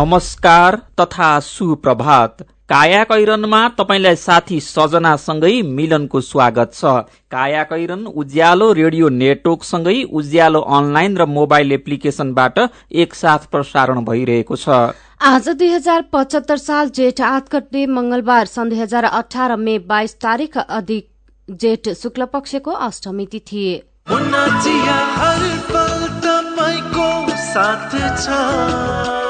नमस्कार तथा सुप्रभात। काया कैरनमा तपाईँलाई साथी सजनासँगै मिलनको स्वागत छ। काया कैरन उज्यालो रेडियो नेटवर्कसँगै उज्यालो अनलाइन र मोबाइल एप्लिकेशनबाट एकसाथ प्रसारण भइरहेको छ। आज दुई हजार पचहत्तर साल जेठ आठ गते मंगलबार सन् दुई हजार अठार मे बाइस तारीक अधिक जेठ शुक्ल पक्षको अष्टमी तिथि। काया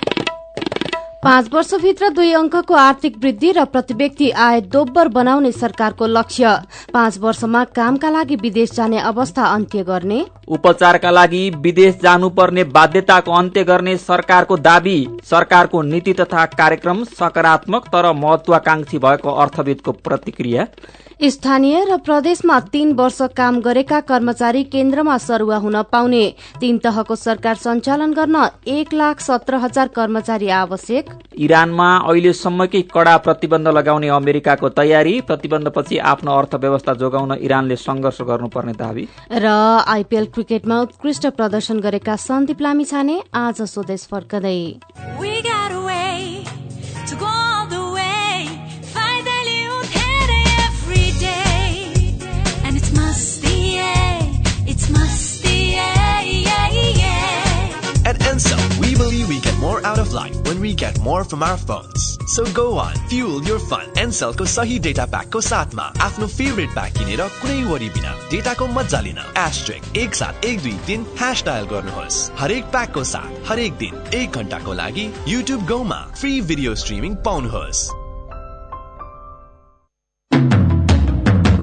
पाँच वर्षभित्र दुई अंकको आर्थिक वृद्धि र प्रति व्यक्ति आय दोब्बर बनाउने सरकारको लक्ष्य। पाँच वर्षमा कामका लागि विदेश जाने अवस्था अन्त्य गर्ने। उपचारका लागि विदेश जानुपर्ने बाध्यताको अन्त्य गर्ने सरकारको दावी। सरकारको नीति तथा कार्यक्रम सकारात्मक तर महत्वाकांक्षी भएको अर्थविदको प्रतिक्रिया। स्थानीय र प्रदेशमा तीन वर्ष काम गरेका कर्मचारी केन्द्रमा सरुवा हुन पाउने। तीन तहको सरकार सञ्चालन गर्न एक लाख सत्र हजार कर्मचारी आवश्यक। इरानमा अहिलेसम्मकै कड़ा प्रतिबन्ध लगाउने अमेरिकाको तयारी प्रतिबन्धपछि आफ्नो अर्थव्यवस्था जोगाउन इरानले संघर्ष गर्नुपर्ने दावी। र आइपीएल क्रिकेटमा उत्कृष्ट प्रदर्शन गरेका सन्दीप लामिछाने आज स्वदेश फर्कदै। Of life when we get more from our phones. So go on, fuel your fun. Sahi data pack ko साथमा आफ्नो फेभरेट प्याक किनेर कुनै वरि बिना डेटाको मजा लिन एस्ट्रिक एक सात एक दुई तिन ह्यास डायल गर्नुहोस् हरेक प्याकको साथ हरेक दिन एक घन्टाको लागि युट्युब गाउँमा फ्री भिडियो स्ट्रिमिङ पाउनुहोस्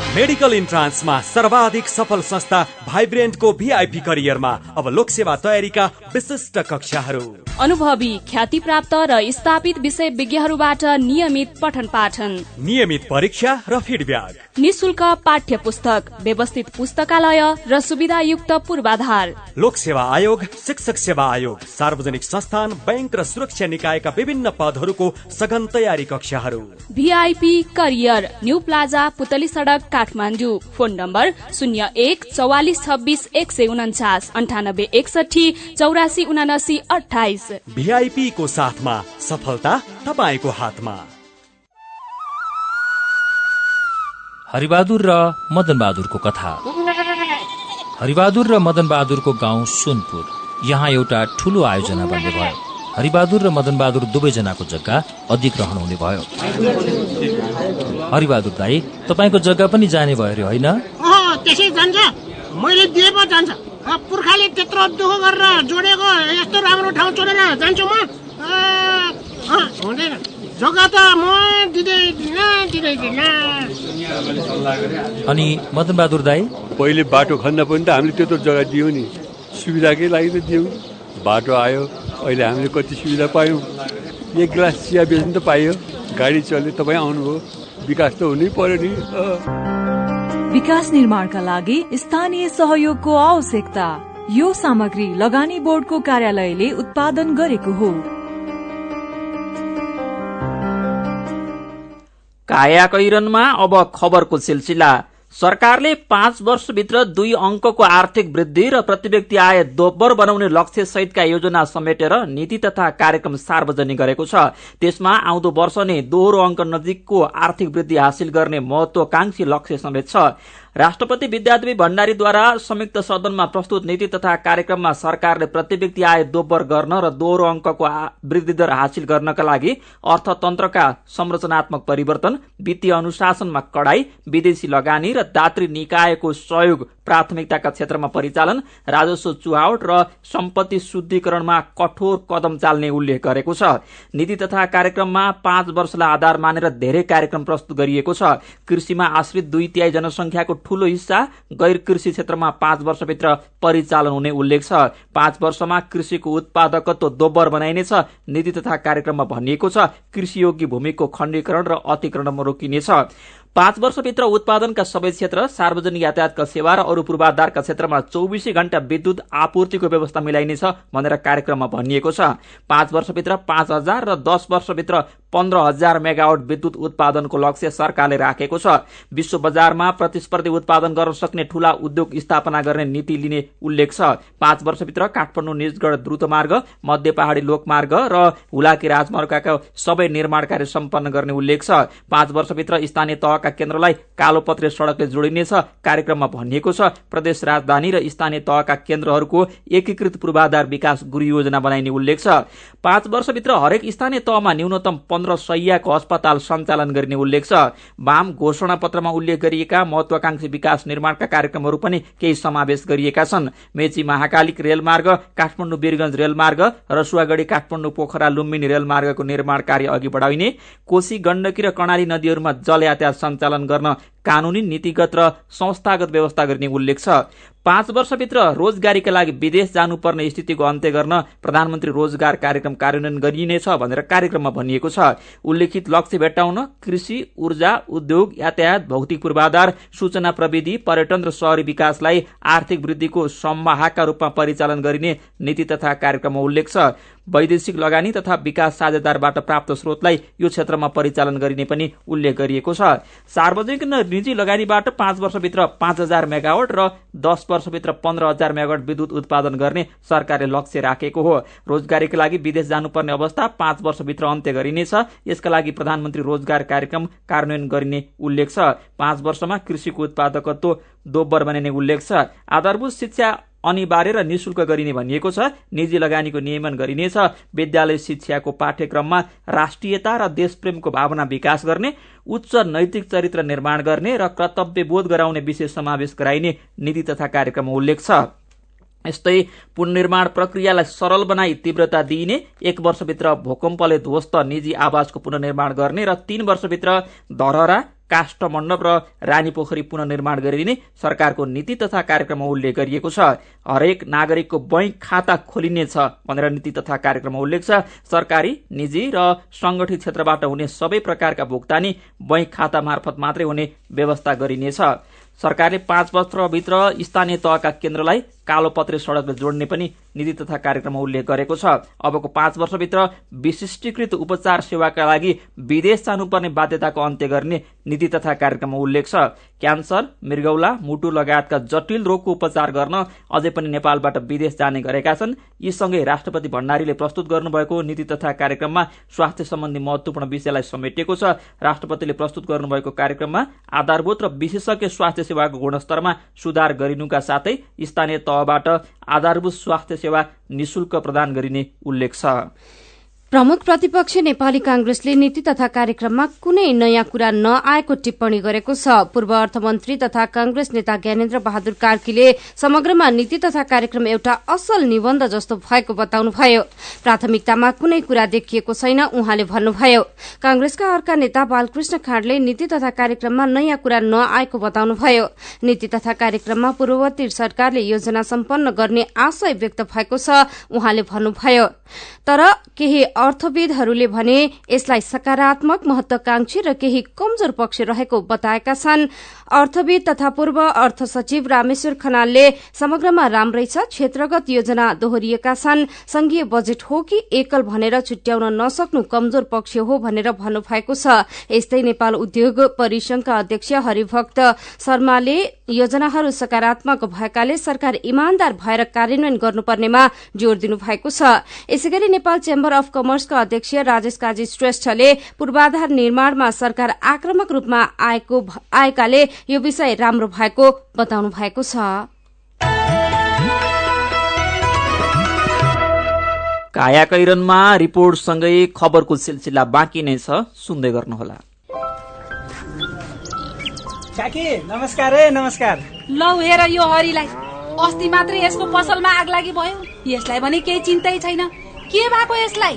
मेडिकल इन्ट्रान्समा सर्वाधिक सफल संस्था भाइब्रेन्टको भिआइपी करियरमा अब लोकसेवा तयारीका विशिष्ट कक्षाहरू। अनुभवी ख्याति प्राप्त र स्थापित विषय विज्ञहरूबाट नियमित पठन पाठन नियमित परीक्षा र फिडब्याक। निशुल्क पाठ्य पुस्तक व्यवस्थित पुस्तकालय र सुविधायुक्त पूर्वाधार। लोक सेवा आयोग शिक्षक सेवा आयोग सार्वजनिक संस्थान बैंक र सुरक्षा निकायका विभिन्न पदहरूको सघन तयारी कक्षाहरू। VIP career new plaza Putali Sadak Kathmandu. Phone number शून्य एक चौवालिस छब्बिस एक सय उन्चास अन्ठानब्बे एकसठी चौरासी उनासी अठाइस भिआइपी को साथमा सफलता तपाईँको हातमा। हरिबहादुर र मदन बहादुरको कथा। हरिबहादुर र मदन बहादुरको गाउँ सोनपुर। यहाँ एउटा ठुलो आयोजना बन्ने भयो। हरिबहादुर र मदन बहादुर दुवैजनाको जग्गा अधिग्रहण हुने भयो। हरिबहादुर दाई तपाईँको जग्गा पनि जाने भयो अरे होइन? पुर्खाले त्यत्रो दुःख गरेर जोडेको यस्तो राम्रो ठाउँ छोडेर जान्छु म। जग्गा त म अनि मदन बहादुर दाई? पहिले बाटो खन्न पनि त हामीले त्यत्रो जग्गा दियौँ नि। सुविधाकै लागि त दियौँ। बाटो आयो अहिले हामीले कति सुविधा पायौँ। एक गिलास चिया बेच्नु त पाइयो। गाडी चल्यो तपाईँ आउनुभयो। विकास त हुनै पर्यो नि। विकास निर्माणका लागि स्थानीय सहयोगको आवश्यकता। यो सामग्री लगानी बोर्डको कार्यालयले उत्पादन गरेको हो। काया कैरनमा अब खबरको सिलसिला। सरकारले पाँच वर्षभित्र दुई अंकको आर्थिक वृद्धि र प्रति व्यक्ति आय दोब्बर बनाउने लक्ष्य सहितका योजना समेटेर नीति तथा कार्यक्रम सार्वजनिक गरेको छ। त्यसमा आउँदो वर्ष नै दोहोरो अंक नजिकको आर्थिक वृद्धि हासिल गर्ने महत्वाकांक्षी लक्ष्य समेत छ। राष्ट्रपति विद्यादेवी भण्डारीद्वारा संयुक्त सदनमा प्रस्तुत नीति तथा कार्यक्रममा सरकारले प्रति व्यक्ति आय दोब्बर गर्न र दोहोरो अंकको वृद्धि दर हासिल गर्नका लागि अर्थतन्त्रका संरचनात्मक परिवर्तन वित्तीय अनुशासनमा कडाई विदेशी लगानी र दात्री निकायको सहयोग प्राथमिकताका क्षेत्रमा परिचालन राजस्व चुहावट र सम्पत्ति शुद्धिकरणमा कठोर कदम चाल्ने उल्लेख गरेको छ। नीति तथा कार्यक्रममा पाँच वर्षलाई आधार मानेर धेरै कार्यक्रम प्रस्तुत गरिएको छ। कृषिमा आश्रित दुई तिहाई जनसंख्याको ठूलो हिस्सा गैर कृषि क्षेत्रमा पाँच वर्षभित्र परिचालन हुने उल्लेख छ। पाँच वर्षमा कृषिको उत्पादकत्व दोब्बर बनाइनेछ। नीति तथा कार्यक्रममा भनिएको छ कृषियोगी भूमिको खण्डीकरण र अतिक्रमण रोकिनेछ। पाँच वर्षभित्र उत्पादनका सबै क्षेत्र सार्वजनिक यातायातका सेवा र अरू पूर्वाधारका क्षेत्रमा चौबिसै घण्टा विद्युत आपूर्तिको व्यवस्था मिलाइनेछ भनेर कार्यक्रममा भनिएको छ। पाँच वर्षभित्र पाँच हजार र दस वर्षभित्र पन्ध्र हजार मेगावट विद्युत उत्पादनको लक्ष्य सरकारले राखेको छ। विश्व बजारमा प्रतिस्पर्धी उत्पादन गर्न सक्ने ठूला उद्योग स्थापना गर्ने नीति लिने उल्लेख छ। पाँच वर्षभित्र काठमाडौँ निजगढ द्रुतमार्ग मध्य पहाड़ी लोकमार्ग र हुलाकी राजमार्गका सबै निर्माण कार्य सम्पन्न गर्ने उल्लेख छ। पाँच वर्षभित्र स्थानीय तहका केन्द्रलाई कालोपत्रे सड़कले जोडिनेछ कार्यक्रममा भनिएको छ प्रदेश राजधानी र स्थानीय तहका केन्द्रहरूको एकीकृत पूर्वाधार विकास गुरु योजना बनाइने उल्लेख छ। पाँच वर्षभित्र हरेक स्थानीय तहमा न्यूनतम पन्ध्र सयको अस्पताल सञ्चालन गरिने उल्लेख छ। वाम घोषणा पत्रमा उल्लेख गरिएका महत्वाकांक्षी विकास निर्माणका कार्यक्रमहरू पनि केही समावेश गरिएका छन्। मेची महाकालिक रेलमार्ग काठमाडौँ वीरगंज रेलमार्ग रसुवागढ़ी काठमाडौँ पोखरा लुम्बिनी रेलमार्गको निर्माण कार्य अघि बढाइने कोशी गण्डकी र कर्णाली नदीहरूमा जल यातायात सञ्चालन गर्न कानूनी नीतिगत र संस्थागत व्यवस्था गर्ने उल्लेख छ। पाँच वर्षभित्र रोजगारीका लागि विदेश जानुपर्ने स्थितिको अन्त्य गर्न प्रधानमन्त्री रोजगार कार्यक्रम कार्यान्वयन गरिनेछ भनेर कार्यक्रममा भनिएको छ। उल्लेखित लक्ष्य भेट्टाउन कृषि ऊर्जा उद्योग यातायात भौतिक पूर्वाधार सूचना प्रविधि पर्यटन र शहरी विकासलाई आर्थिक वृद्धिको सम्वाहकका रूपमा परिचालन गरिने नीति तथा कार्यक्रममा उल्लेख छ। वैदेशिक लगानी तथा विकास साझेदारबाट प्राप्त स्रोतलाई यो क्षेत्रमा परिचालन गरिने पनि उल्लेख गरिएको छ। सार्वजनिक र निजी लगानीबाट पाँच वर्षभित्र पाँच हजार मेगावट र दस वर्षभित्र पन्ध्र हजार मेगावट विद्युत उत्पादन गर्ने सरकारले लक्ष्य राखेको हो। रोजगारीका लागि विदेश जानुपर्ने अवस्था पाँच वर्षभित्र अन्त्य गरिनेछ। यसका लागि प्रधानमन्त्री रोजगार कार्यक्रम कार्यान्वयन गरिने उल्लेख छ। पाँच वर्षमा कृषिको उत्पादकत्व दोब्बर बनिने उल्लेख छ। आधारभूत शिक्षा अनिवार्य र निशुल्क गरिने भनिएको छ। निजी लगानीको नियमन गरिनेछ। विद्यालय शिक्षाको पाठ्यक्रममा राष्ट्रियता र देशप्रेमको भावना विकास गर्ने उच्च नैतिक चरित्र निर्माण गर्ने र कर्तव्यबोध गराउने विषय समावेश गराइने नीति तथा कार्यक्रममा उल्लेख छ। यस्तै पुननिर्माण प्रक्रियालाई सरल बनाई तीव्रता दिइने एक वर्षभित्र भूकम्पले ध्वस्त निजी आवासको पुननिर्माण गर्ने र तीन वर्षभित्र धरहरा काष्ठ मण्डप र रानी पोखरी पुननिर्माण गरिने सरकारको नीति तथा कार्यक्रममा उल्लेख गरिएको छ। हरेक नागरिकको बैंक खाता खोलिनेछ भनेर नीति तथा कार्यक्रममा उल्लेख छ। सरकारी निजी र संगठित क्षेत्रबाट हुने सबै प्रकारका भुक्तानी बैंक खाता मार्फत मात्रै हुने व्यवस्था गरिनेछ। सरकारले पाँच वर्षभित्र स्थानीय तहका केन्द्रलाई कालोपत्रे सड़कले जोड्ने पनि नीति तथा कार्यक्रममा उल्लेख गरेको छ। अबको पाँच वर्षभित्र विशिष्टीकृत उपचार सेवाका लागि विदेश जानुपर्ने बाध्यताको अन्त्य गर्ने नीति तथा कार्यक्रममा उल्लेख छ। क्यान्सर मृगौला मुटु लगायतका जटिल रोगको उपचार गर्न अझै पनि नेपालबाट विदेश जाने गरेका छन्। यी सँगै राष्ट्रपति भण्डारीले प्रस्तुत गर्नुभएको नीति तथा कार्यक्रममा स्वास्थ्य सम्बन्धी महत्वपूर्ण विषयलाई समेटिएको छ। राष्ट्रपतिले प्रस्तुत गर्नुभएको कार्यक्रममा आधारभूत र विशेषज्ञ स्वास्थ्य सेवाको गुणस्तरमा सुधार गरिनुका साथै स्थानीय तहबाट आधारभूत स्वास्थ्य सेवा निशुल्क प्रदान गरिने उल्लेख छ। प्रमुख प्रतिपक्ष नेपाली कांग्रेसले नीति तथा कार्यक्रममा कुनै नयाँ कुरा नआएको टिप्पणी गरेको छ। पूर्व अर्थमन्त्री तथा कांग्रेस नेता ज्ञानेन्द्र बहादुर कार्कीले समग्रमा नीति तथा कार्यक्रम एउटा असल निबन्ध जस्तो भएको बताउनुभयो। प्राथमिकतामा कुनै कुरा देखिएको छैन उहाँले भन्नुभयो। कांग्रेसका अर्का नेता बालकृष्ण खाँडले नीति तथा कार्यक्रममा नयाँ कुरा नआएको बताउनुभयो। नीति तथा कार्यक्रममा पूर्ववर्ती सरकारले योजना सम्पन्न गर्ने आशय व्यक्त भएको छ उहाँले भन्नुभयो। तर केही अर्थविदहरूले भने यसलाई सकारात्मक महत्वाकांक्षी र केही कमजोर पक्ष रहेको बताएका छन्। अर्थविद तथा पूर्व अर्थ सचिव रामेश्वर खनालले समग्रमा राम्रै छ क्षेत्रगत योजना दोहोरिएका छन्। संघीय बजेट हो कि एकल भनेर छुट्याउन नसक्नु कमजोर पक्ष हो भनेर भन्नुभएको छ। यस्तै नेपाल उद्योग परिसंघका अध्यक्ष हरिभक्त शर्माले योजनाहरू सकारात्मक भएकाले सरकार इमान्दार भएर कार्यान्वयन गर्नुपर्नेमा जोड़ दिनु भएको छ। यसैगरी नेपाल चेम्बर अफ कमर्सका अध्यक्ष राजेश काजी श्रेष्ठले पूर्वाधार निर्माणमा सरकार आक्रमक रूपमा आएको आएकाले यो विषय राम्रो भएको बताउनु भएको छ। कायाकैरनमा रिपोर्टसँगै खबरको सिलसिला बाँकी नै छ सुन्दै गर्नुहोला। काकी नमस्कार है नमस्कार। लौ हेर यो हरिलाई। अस्ति मात्रै यसको पसलमा आग लागि भयो। यसलाई भने केही चिन्तै छैन। के भएको यसलाई?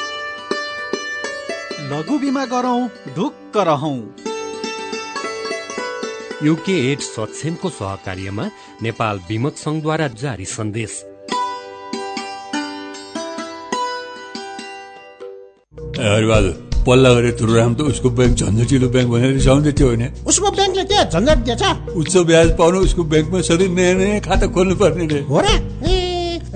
लघु बिमा गरौँ ढुक्क रहौँ। युके एड सक्षमको सहकार्यमा नेपाल विमक संघद्वारा जारी सन्देश। पल्ला गरेर तुरुराम त उसको ब्याङ्क झन्झटिलो ब्याङ्क भनेर रिसाउँदै थियो होइन? उसको ब्याङ्कले के झन्झट दिएछ। उच्च ब्याज पाउनु उसको ब्याङ्कमा सधैँ नयाँ नयाँ खाता खोल्नु पर्ने रे। हो र ए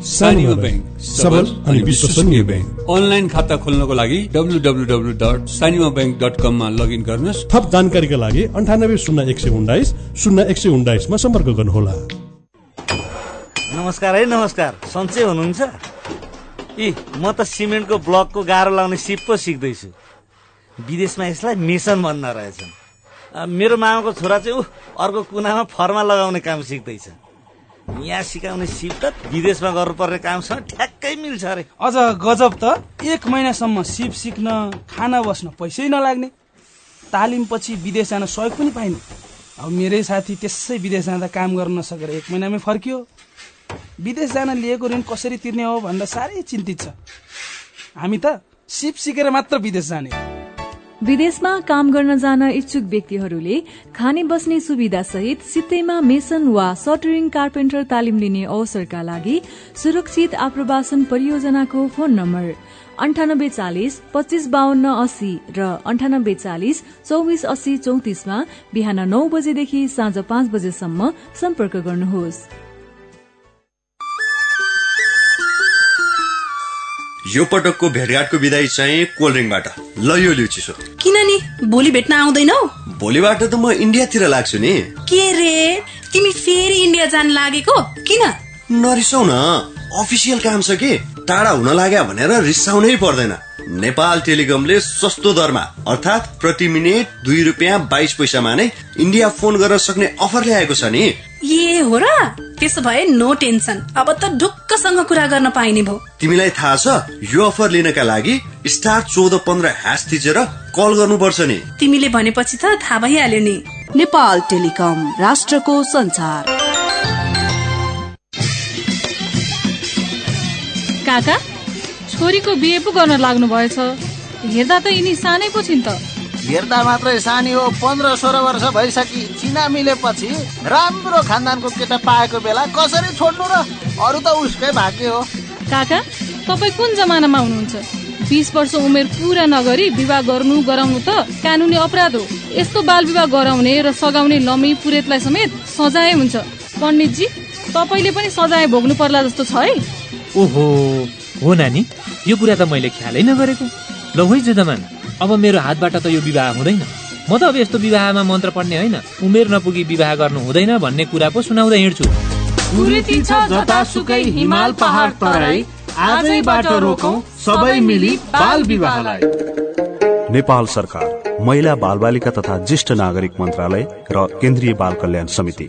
सानिमा ब्याङ्क सबल अनि विश्वसनीय ब्याङ्क अनलाइन खाता खोल्नको लागि W W W dot Sanima bank dot कममा लगइन गर्नुहोस्। थप जानकारीका लागि अन्ठानब्बे शून्य एक सय उन्नाइस शून्य एक सय उन्नाइसमा सम्पर्क गर्नुहोला। नमस्कार है नमस्कार। सन्चै हुनुहुन्छ? इ म त सिमेन्टको ब्लकको गाह्रो लाउने सिप पो सिक्दैछु। विदेशमा यसलाई मिसन भन्न रहेछन्। मेरो मामाको छोरा चाहिँ ऊ अर्को कुनामा फर्मा लगाउने काम सिक्दैछ। यहाँ सिकाउने सिप त विदेशमा गर्नुपर्ने कामसँग ठ्याक्कै मिल्छ अरे। अझ गजब त एक महिनासम्म सिप सिक्न खाना बस्न पैसै नलाग्ने। तालिम पछि विदेश जान सहयोग पनि पाइने। अब मेरै साथी त्यसै विदेश जाँदा काम गर्न नसकेर एक महिनामै फर्कियो। विदेश जान लिएको ऋण कसरी तिर्ने हो भन्दा साह्रै चिन्तित छ। हामी त सिप सिकेर मात्र विदेश जाने। विदेशमा काम गर्न जान इच्छुक व्यक्तिहरूले खाने बस्ने सुविधा सहित सित्तैमा मेसन वा सटरिङ कार्पेन्टर तालिम लिने अवसरका लागि सुरक्षित आप्रवासन परियोजनाको फोन नम्बर अन्ठानब्बे चालिस पच्चिस बाहन्न अस्सी र अन्ठानब्बे चालिस चौबिस अस्सी चौतिसमा बिहान नौ बजेदेखि साँझ पाँच बजेसम्म सम्पर्क गर्नुहोस्। यो पटकको भेटघाटको विदाई चाहिँ कोल्ड ड्रिङ्कबाट। ल यो लिउ चिसो किन नि भोलि भेट्न आउँदैनौ? भोलिबाट त म इन्डियातिर लाग्छु नि। के रे? तिमी फेरि इन्डिया जान लागेको? किन? नरिसाउ न अफिसियल काम छ कि? टाढा हुन लाग्यो भनेर रिसाउनै पर्दैन। नेपाल टेलिकमले सस्तो दरमा अर्थात् प्रति मिनट दुई रुपियाँ बाइस पैसामा नै इन्डिया फोन गर्न सक्ने अफर ल्याएको छ नि। ए हो र? त्यसो भए नो टेन्सन। अब त ढुक्कसँग कुरा गर्न पाइने भयो। तिमीलाई थाहा छ यो अफर लिनका लागि स्टार चौध पन्ध्र ह्यास थिचेर कल गर्नुपर्छ नि। तिमीले भनेपछि त थाहा भइहाल्यो नि। नेपाल टेलिकम राष्ट्रको संसार काका छोरीको बिहे पो गर्न लाग्नु भएछ हेर्दा त यिनी सानै पो छिन् त। हेर्दा मात्रै सानी हो पन्ध्र सोह्र वर्ष भइसकि चिना मिलेपछि राम्रो खानदानको केटा पाएको बेला कसरी छोड्नु र अरू त उसकै भाग्य हो। काका तपाईँ कुन जमानामा हुनुहुन्छ? बिस वर्ष उमेर पुरा नगरी विवाह गर्नु गराउनु त कानुनी अपराध हो। यस्तो बाल विवाह गराउने र सघाउने लमी पुरेतलाई समेत सजाय हुन्छ। पण्डितजी तपाईँले पनि सजाय भोग्नु पर्ला जस्तो छ है। ओहो हो नानी यो कुरा त मैले ख्यालै नगरेको। ल है जुदमान अब मेरो हातबाट त यो विवाह हुँदैन। म त अब यस्तो विवाहमा मन्त्र पढ्ने होइन। उमेर नपुगी विवाह गर्नु हुँदैन भन्ने कुरा पो सुनाउँदै हिँड्छु। हिमाल पहाड तराई आजैबाट रोकौं सबै मिली बाल विवाहलाई। नेपाल सरकार महिला बालबालिका तथा ज्येष्ठ नागरिक मन्त्रालय र केन्द्रीय बाल कल्याण समिति।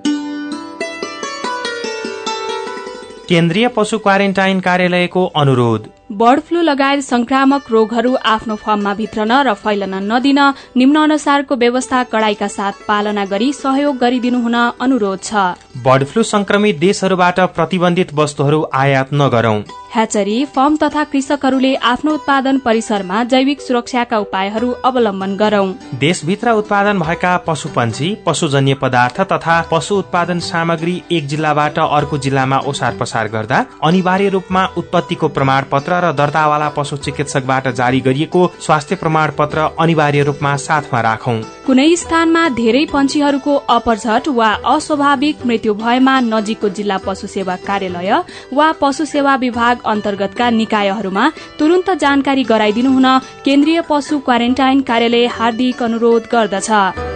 केन्द्रीय पशु क्वारेन्टाइन कार्यालयको अनुरोध। बर्ड फ्लू लगायत संक्रामक रोगहरू आफ्नो फर्ममा भित्रन र फैलन नदिन निम्न अनुसारको व्यवस्था कड़ाईका साथ पालना गरी सहयोग गरिदिनु हुन अनुरोध छ। बर्ड फ्लू संक्रमित देशहरूबाट प्रतिबन्धित वस्तुहरू आयात नगरौं। ह्याचरी फर्म तथा कृषकहरूले आफ्नो उत्पादन परिसरमा जैविक सुरक्षाका उपायहरू अवलम्बन गरौं। देशभित्र उत्पादन भएका पशु पन्छी पशुजन्य पदार्थ तथा पशु उत्पादन सामग्री एक जिल्लाबाट अर्को जिल्लामा ओसार पसार गर्दा अनिवार्य रूपमा उत्पत्तिको प्रमाण पत्र र दर्तावाला पशु चिकित्सकबाट जारी गरिएको स्वास्थ्य प्रमाण पत्र अनिवार्य रूपमा साथमा राखौं। कुनै स्थानमा धेरै पन्छीहरूको अपरझट वा अस्वाभाविक मृत्यु भएमा नजिकको जिल्ला पशु सेवा कार्यालय वा पशु सेवा विभाग अन्तर्गतका निकायहरूमा तुरन्त जानकारी गराइदिनु हुन केन्द्रीय पशु क्वारेन्टाइन कार्यालय हार्दिक अनुरोध गर्दछ।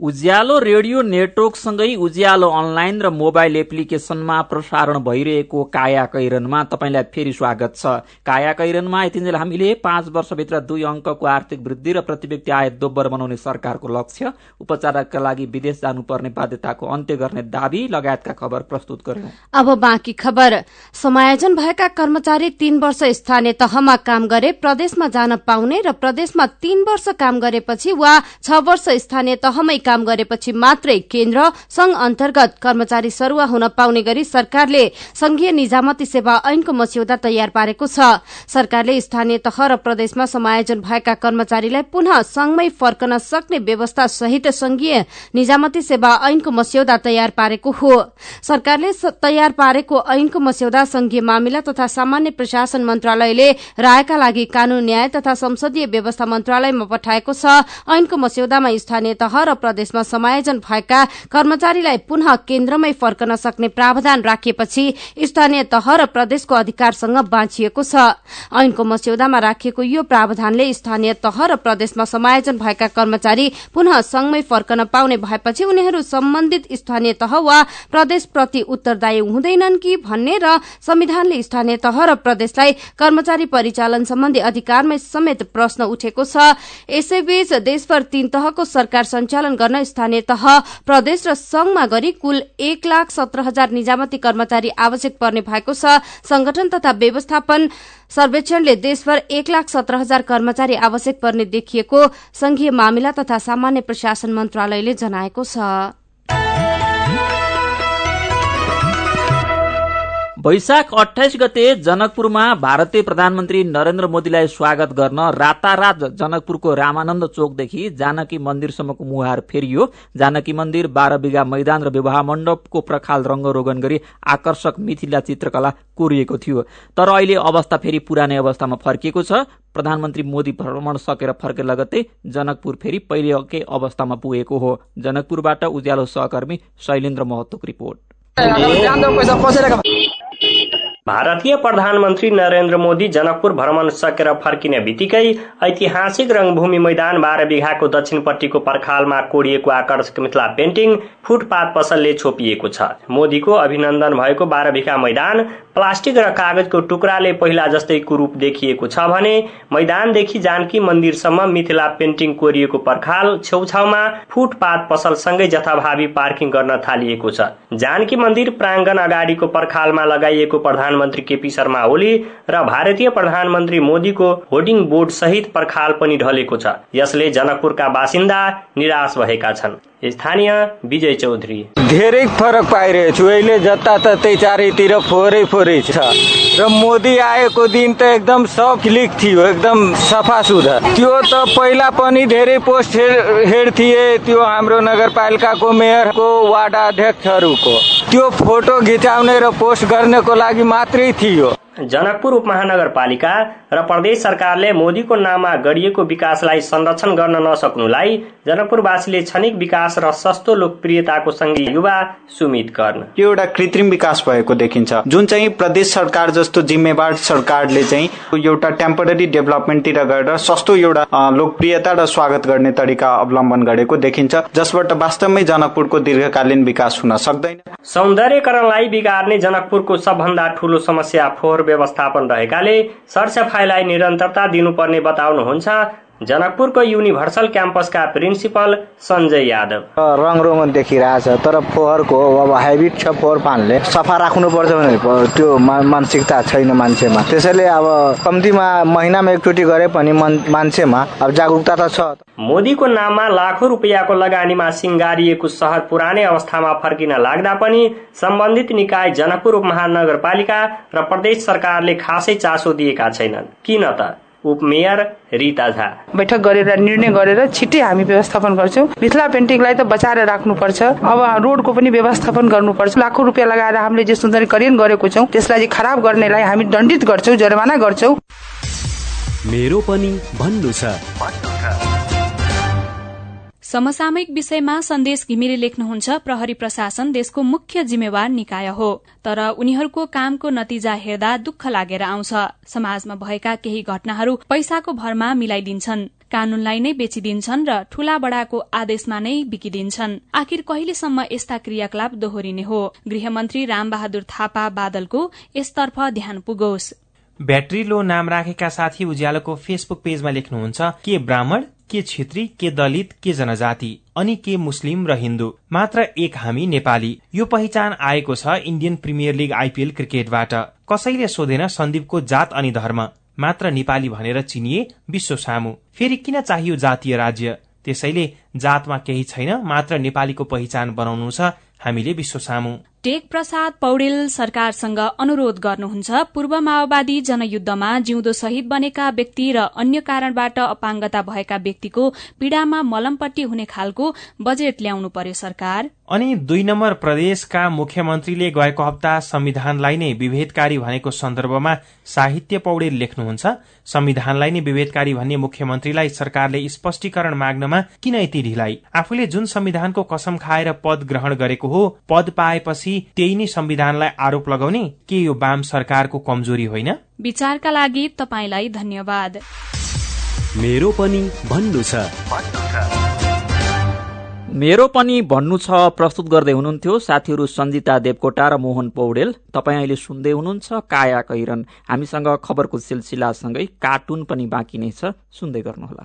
उज्यालो रेडियो नेटवर्कसँगै उज्यालो अनलाइन र मोबाइल एप्लिकेशनमा प्रसारण भइरहेको काया कैरनमा तपाईँलाई फेरि स्वागत छ। काया कैरनमा यतिन्जेल हामीले पाँच वर्षभित्र दुई अङ्कको आर्थिक वृद्धि र प्रति व्यक्ति आय दोब्बर बनाउने सरकारको लक्ष्य उपचारका लागि विदेश जानुपर्ने बाध्यताको अन्त्य गर्ने दावी लगायतका खबर प्रस्तुत गर्यौं। अब बाँकी खबर। समायोजन भएका कर्मचारी तीन वर्ष स्थानीय तहमा काम गरे प्रदेशमा जान पाउने र प्रदेशमा तीन वर्ष काम गरेपछि वा छ वर्ष स्थानीय तहमै काम गरेपछि मात्रै केन्द्र संघ अन्तर्गत कर्मचारी सरुवा हुन पाउने गरी सरकारले संघीय निजामती सेवा ऐनको मस्यौदा तयार पारेको छ। सरकारले स्थानीय तह र प्रदेशमा समायोजन भएका कर्मचारीलाई पुनः संघमै फर्कन सक्ने व्यवस्था सहित संघीय निजामती सेवा ऐनको मस्यौदा तयार पारेको हो। सरकारले तयार पारेको ऐनको मस्यौदा संघीय मामिला तथा सामान्य प्रशासन मन्त्रालयले रायका लागि कानून न्याय तथा संसदीय व्यवस्था मन्त्रालयमा पठाएको छ। ऐनको मस्यौदामा स्थानीय तह र प्रदेशमा समायोजन भएका कर्मचारीलाई पुनः केन्द्रमै फर्कन सक्ने प्रावधान राखिएपछि स्थानीय तह र प्रदेशको अधिकारसँग बाँचिएको छ। ऐनको मस्यौदामा राखिएको यो प्रावधानले स्थानीय तह र प्रदेशमा समायोजन भएका कर्मचारी पुनः संघमै फर्कन पाउने भएपछि उनीहरू सम्बन्धित स्थानीय तह वा प्रदेशप्रति उत्तरदायी हुँदैनन् कि भन्ने र संविधानले स्थानीय तह र प्रदेशलाई कर्मचारी परिचालन सम्बन्धी अधिकारमै समेत प्रश्न उठेको छ। यसैबीच देशभर तीन तहको सरकार सञ्चालन गर्न स्थानीय तह प्रदेश र संघमा गरी कुल एक लाख सत्र हजार निजामती कर्मचारी आवश्यक पर्ने भएको छ। संगठन तथा व्यवस्थापन सर्वेक्षणले देशभर एक लाख सत्र हजार कर्मचारी आवश्यक पर्ने देखिएको संघीय मामिला तथा सामान्य प्रशासन मन्त्रालयले जनाएको छ। वैशाख अठाइस गते जनकपुरमा भारतीय प्रधानमन्त्री नरेन्द्र मोदीलाई स्वागत गर्न रातारात जनकपुरको रामानन्द चोकदेखि जानकी मन्दिरसम्मको मुहार फेरियो। जानकी मन्दिर बाह्र बिघा मैदान र विवाह मण्डपको प्रखाल रंगरोगन गरी आकर्षक मिथिला चित्रकला कोरिएको थियो। तर अहिले अवस्था फेरि पुरानै अवस्थामा फर्किएको छ। प्रधानमन्त्री मोदी भ्रमण सकेर फर्के लगत्तै जनकपुर फेरि पहिलेकै अवस्थामा पुगेको हो। जनकपुरबाट उज्यालो सहकर्मी शैलेन्द्र महतोको रिपोर्ट। भारतीय प्रधानमन्त्री नरेन्द्र मोदी जनकपुर भ्रमण सकेर फर्किने बित्तिकै ऐतिहासिक रंगभूमि मैदान बाह्र बिघाको दक्षिणपट्टिको पर्खालमा कोडिएको आकर्षक मिथिला पेन्टिङ फुटपाथ पसलले छोपिएको छ। मोदीको अभिनन्दन भएको बाह्र बिघा मैदान प्लास्टिक र कागजको टुक्राले पहिला जस्तै कुरूप देखिएको छ भने मैदानदेखि जानकी मन्दिरसम्म मिथिला पेन्टिङ कोरिएको पर्खाल छेउछाउमा फुटपाथ पसलसँगै जथाभावी पार्किङ गर्न थालिएको छ। जानकी मन्दिर प्राङ्गण अगाडिको पर्खालमा लगाइएको प्रधानमन्त्री केपी शर्मा ओली र भारतीय प्रधानमन्त्री मोदीको होर्डिङ बोर्ड सहित पर्खाल पनि ढलेको छ। यसले जनकपुरका बासिन्दा निराश भएका छन्। स्थानीय विजय चौधरी। धेरै फरक पाइरहेको छु अहिले जताततै चारैतिर फोहोरै फोहोरै छ। र मोदी आएको दिन त एकदम सब क्लिक थियो एकदम सफा सुधर त्यो त पहिला पनि धेरै पोस्ट हेड थिए त्यो हाम्रो नगरपालिकाको मेयरको वार्ड अध्यक्षहरूको त्यो फोटो घिचाउने र पोस्ट गर्नको लागि मात्रै थियो। जनकपुर उपमहानगरपालिका र प्रदेश सरकारले मोदीको नाममा गरिएको विकासलाई संरक्षण गर्न नसक्नुलाई जनकपुरवासीले क्षणिक विकास र सस्तो लोकप्रियताको सँगै युवा सुमित गर्न। यो एउटा कृत्रिम विकास भएको देखिन्छ। जुन चाहिँ प्रदेश सरकार जस्तो जिम्मेवार सरकारले चाहिँ एउटा टेम्पोररी डेभलपमेन्टतिर गएर सस्तो एउटा लोकप्रियता र स्वागत गर्ने तरिका अवलम्बन गरेको देखिन्छ जसबाट वास्तवमै जनकपुरको दीर्घकालीन विकास हुन सक्दैन। सौन्दर्यकरणलाई बिगार्ने जनकपुरको सबभन्दा ठूलो समस्या फोहोर व्यवस्थापन रहेकाले सरसफाइलाई निरन्तरता दिनुपर्ने बताउनुहुन्छ। जनकपुरको युनिभर्सल क्याम्पसका प्रिन्सिपल सञ्जय यादव। रङ रोगन देखिरहेछ तर फोहोरको अब हेबिट छ फोहोर पानले। सफा राख्नुपर्छ भने त्यो मानसिकता छैन मान्छेमा। त्यसैले अब कम्तीमा महिनामा एकचोटि गरे पनि मान्छेमा अब जागरुकता त छ। मोदीको नाममा लाखौं रुपियाँको लगानीमा सिंगारिएको सहर पुरानै अवस्थामा फर्किन लाग्दा पनि सम्बन्धित निकाय जनकपुर उपमहानगरपालिका र प्रदेश सरकारले खासै चासो दिएका छैनन्। किन त? उपमेयर रिता झा। बैठक गरेर निर्णय गरेर छिट्टै हामी व्यवस्थापन गर्छौँ। मिथिला पेन्टिङलाई त बचाएर राख्नुपर्छ। अब रोडको पनि व्यवस्थापन गर्नुपर्छ। लाखौँ रुपियाँ लगाएर हामीले जे सुन्दरीकरण गरेको छौँ त्यसलाई खराब गर्नेलाई हामी दण्डित गर्छौँ जरिमाना गर्छौँ। मेरो पनि भन्नु छ। समसामयिक विषयमा सन्देश घिमिरे लेख्नुहुन्छ प्रहरी प्रशासन देशको मुख्य जिम्मेवार निकाय हो। तर उनीहरूको कामको नतिजा हेर्दा दुःख लागेर आउँछ। समाजमा भएका केही घटनाहरू पैसाको भरमा मिलाइदिन्छन्। कानूनलाई नै बेचिदिन्छन् र ठूला बडाको आदेशमा नै बिकिदिन्छन्। आखिर कहिलेसम्म यस्ता क्रियाकलाप दोहोरिने हो? गृहमन्त्री रामबहादुर थापा बादलको यसतर्फ ध्यान पुगोस्। ब्याट्री लो नाम राखेका साथी उज्यालोको फेसबुक पेजमा लेख्नुहुन्छ के ब्राह्मण? के छेत्री के दलित के जनजाति अनि के मुस्लिम र हिन्दू मात्र एक हामी नेपाली। यो पहिचान आएको छ इन्डियन प्रिमियर लिग आइपीएल क्रिकेटबाट। कसैले सोधेन सन्दीपको जात अनि धर्म? मात्र नेपाली भनेर चिनिए विश्व सामु। फेरि किन चाहियो जातीय राज्य? त्यसैले जातमा केही छैन मात्र नेपालीको पहिचान बनाउनु छ हामीले विश्व सामु। टेक प्रसाद पौडेल सरकारसँग अनुरोध गर्नुहुन्छ पूर्व माओवादी जनयुद्धमा जिउँदो शहीद बनेका व्यक्ति र अन्य कारणबाट अपाङ्गता भएका व्यक्तिको पीड़ामा मलमपट्टि हुने खालको बजेट ल्याउनु पर्यो सरकार। अनि दुई नम्बर प्रदेशका मुख्यमन्त्रीले गएको हप्ता संविधानलाई नै विभेदकारी भनेको सन्दर्भमा साहित्य पौडेल लेख्नुहुन्छ। संविधानलाई नै विभेदकारी भन्ने मुख्यमन्त्रीलाई सरकारले स्पष्टीकरण माग्नमा किन यति ढिलाइ? आफूले जुन संविधानको कसम खाएर पद ग्रहण गरेको हो पद पाएपछि त्यही नै संविधानलाई आरोप लगाउने के यो वाम सरकारको कमजोरी होइन? विचारका लागि तपाईँलाई धन्यवाद। मेरो पनि भन्नु छ। मेरो पनि भन्नु छ प्रस्तुत गर्दै हुनुहुन्थ्यो साथीहरू सञ्जिता देवकोटा र मोहन पौडेल। तपाईँ अहिले सुन्दै हुनुहुन्छ काया कैरन। हामीसँग खबरको सिलसिलासँगै कार्टुन पनि बाँकी नै छ। सुन्दै गर्नुहोला।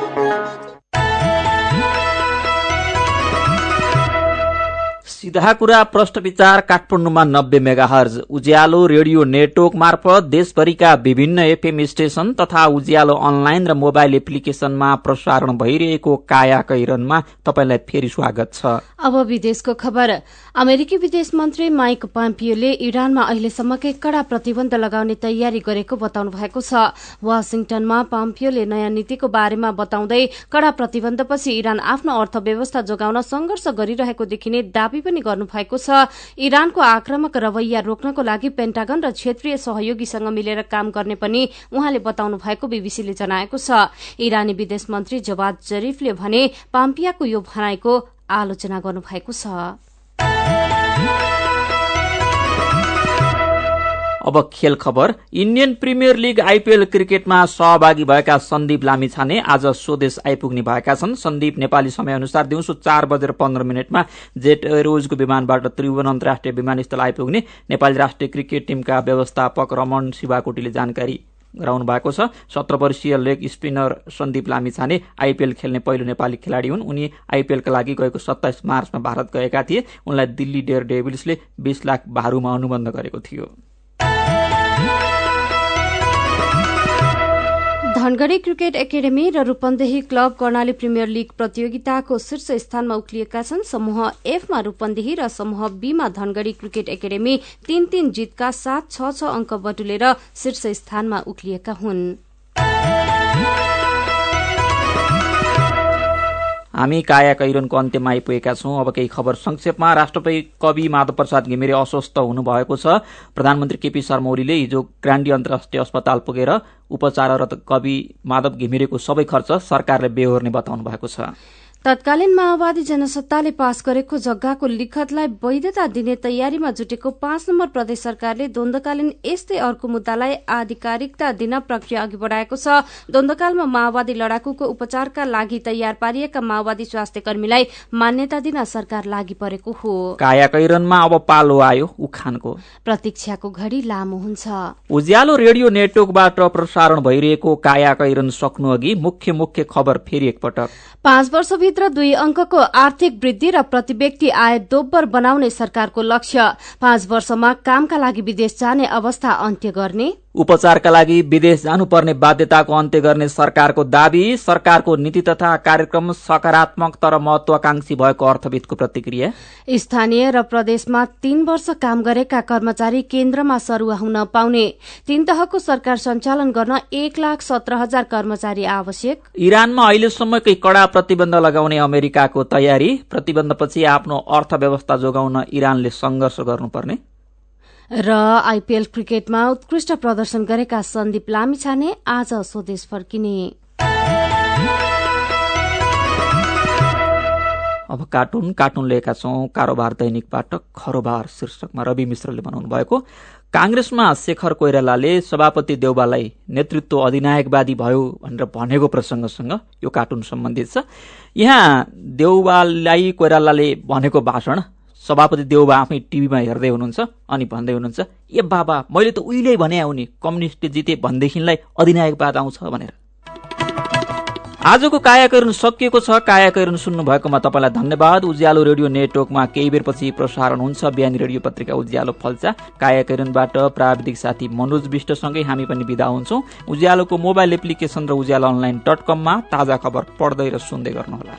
सिधा कुरा प्रश्न विचार काठमाडौँमा नब्बे मेगाहर्ज उज्यालो रेडियो नेटवर्क मार्फत देशभरिका विभिन्न एफएम स्टेशन तथा उज्यालो अनलाइन र मोबाइल एप्लिकेशनमा प्रसारण भइरहेको काया कैरनमा तपाईँलाई फेरि स्वागत छ। अब विदेशको खबर। अमेरिकी विदेश मन्त्री माइक पाम्पियोले इरानमा अहिलेसम्मकै कड़ा प्रतिबन्ध लगाउने तयारी गरेको बताउनु भएको छ। वासिङटनमा पाम्पियोले नयाँ नीतिको बारेमा बताउँदै कड़ा प्रतिबन्धपछि इरान आफ्नो अर्थव्यवस्था जोगाउन संघर्ष गरिरहेको देखिने दावी पनि गर्नु भएको छ। इरानको आक्रामक रवैया रोक्नको लागि पेन्टागन र क्षेत्रीय सहयोगीसँग मिलेर काम गर्ने पनि उहाँले बताउनु भएको बीबीसीले जनाएको छ। इरानी विदेश मन्त्री जवाद जरिफले भने पाम्पियाको यो भनाइको आलोचना गर्नुभएको छ। अब खेल खबर। इन्डियन प्रिमियर लिग आइपीएल क्रिकेटमा सहभागी भएका सन्दीप लामिछाने आज स्वदेश आइपुग्ने भएका छन्। सन्दीप नेपाली समय अनुसार दिउँसो चार बजेर पन्ध्र मिनटमा जेट एयरवेजको विमानबाट त्रिभुवन अन्तर्राष्ट्रिय विमानस्थल आइपुग्ने नेपाली राष्ट्रिय क्रिकेट टीमका व्यवस्थापक रमण शिवाकोटीले जानकारी गराउनु भएको छ। सत्र वर्षीय leg spinner Sandeep Lamichhane IPL खेल्ने पहिलो नेपाली खेलाडी हुन्। उनी आइपीएलका लागि गएको सत्ताइस मार्चमा भारत गएका थिए। उनलाई दिल्ली डेयर डेभिल्सले बीस लाख भारूमा अनुबन्ध गरेको थियो। धनगढ़ी क्रिकेट एकाडेमी र Rupandehi club Karnali premier league प्रतियोगिताको शीर्ष स्थानमा उक्लिएका छन्। समूह एफमा रूपन्देही र समूह बीमा धनगढ़ी क्रिकेट एकाडेमी तीन तीन जितका साथ छ छ अंक बटुलेर शीर्ष स्थानमा उक्लिएका हुन्। हामी काया कैरनको अन्त्यमा आइपुगेका छौं। अब केही खबर संक्षेपमा। राष्ट्रपति कवि माधव प्रसाद घिमिरे अस्वस्थ हुनुभएको छ। प्रधानमन्त्री केपी शर्मा ओलीले हिजो ग्रान्डी अन्तर्राष्ट्रिय अस्पताल पुगेर उपचाररत कवि माधव घिमिरेको सबै खर्च सरकारले बेहोर्ने बताउनु भएको छ। तत्कालीन माओवादी जनसत्ताले पास गरेको जग्गाको लिखतलाई वैधता दिने तयारीमा जुटेको पाँच नम्बर प्रदेश सरकारले द्वन्दकालीन यस्तै अर्को मुद्दालाई आधिकारिकता दिन प्रक्रिया अघि बढ़ाएको छ। द्वन्दकालमा माओवादी लडाकुको उपचारका लागि तयार पारिएका माओवादी स्वास्थ्य कर्मीलाई मान्यता दिन सरकार लागि परेको हो। अब पालो आयो उखानको। प्रतीक्षाको घड़ी लामो हुन्छ। उज्यालो रेडियो नेटवर्कबाट प्रसारण भइरहेको काया कैरन सक्नु अघि मुख्य मुख्य खबर फेरि एकपटक। पाँच वर्षभित्र दुई अंकको आर्थिक वृद्धि र प्रति व्यक्ति आय दोब्बर बनाउने सरकारको लक्ष्य। पाँच वर्षमा कामका लागि विदेश जाने अवस्था अन्त्य गर्ने। उपचारका लागि विदेश जानुपर्ने बाध्यताको अन्त्य गर्ने सरकारको दावी सरकारको नीति तथा कार्यक्रम सकारात्मक तर महत्वाकांक्षी भएको अर्थविदको प्रतिक्रिया। स्थानीय र प्रदेशमा तीन वर्ष काम गरेका कर्मचारी केन्द्रमा सरुवा हुन पाउने। तीन तहको सरकार सञ्चालन गर्न एक लाख सत्र हजार कर्मचारी आवश्यक। इरानमा अहिलेसम्मकै कड़ा प्रतिबन्ध लगाउने अमेरिकाको तयारी। प्रतिबन्धपछि आफ्नो अर्थव्यवस्था जोगाउन इरानले संघर्ष गर्नुपर्ने। र आइपीएल क्रिकेटमा उत्कृष्ट प्रदर्शन गरेका सन्दीप लामिछाने आज स्वदेश फर्किने। अब कार्टुन कार्टुन लिएका छौं कारोबार दैनिकबाट खरोबार शीर्षकमा रवि मिश्रले बनाउनु भएको। कांग्रेसमा शेखर कोइरालाले सभापति देउबालाई नेतृत्व अधिनायकवादी भयो भनेर भनेको प्रसंगसँग यो कार्टुन सम्बन्धित छ। यहाँ देउबालाई कोइरालाले भनेको भाषण सभापति देउबा आफै टिभीमा हेर्दै हुनुहुन्छ अनि भन्दै हुनुहुन्छ ए बाबा मैले त उहिले भने आउने कम्युनिस्ट जिते भनेदेखिलाई अधिनायकवाद आउँछ भनेर। आजको कायाकरण सकिएको छ कायाकरण सुन्नु भएकोमा तपाईँलाई धन्यवाद। उज्यालो रेडियो नेटवर्कमा केही बेरपछि प्रसारण हुन्छ बिहानी रेडियो पत्रिका उज्यालो फल्चा। कायाकरणबाट प्राविधिक साथी मनोज विष्टसँगै हामी पनि विदा हुन्छौँ। उज्यालोको मोबाइल एप्लिकेशन र उज्यालो अनलाइन डट कममा ताजा खबर पढ्दै र सुन्दै गर्नुहोला।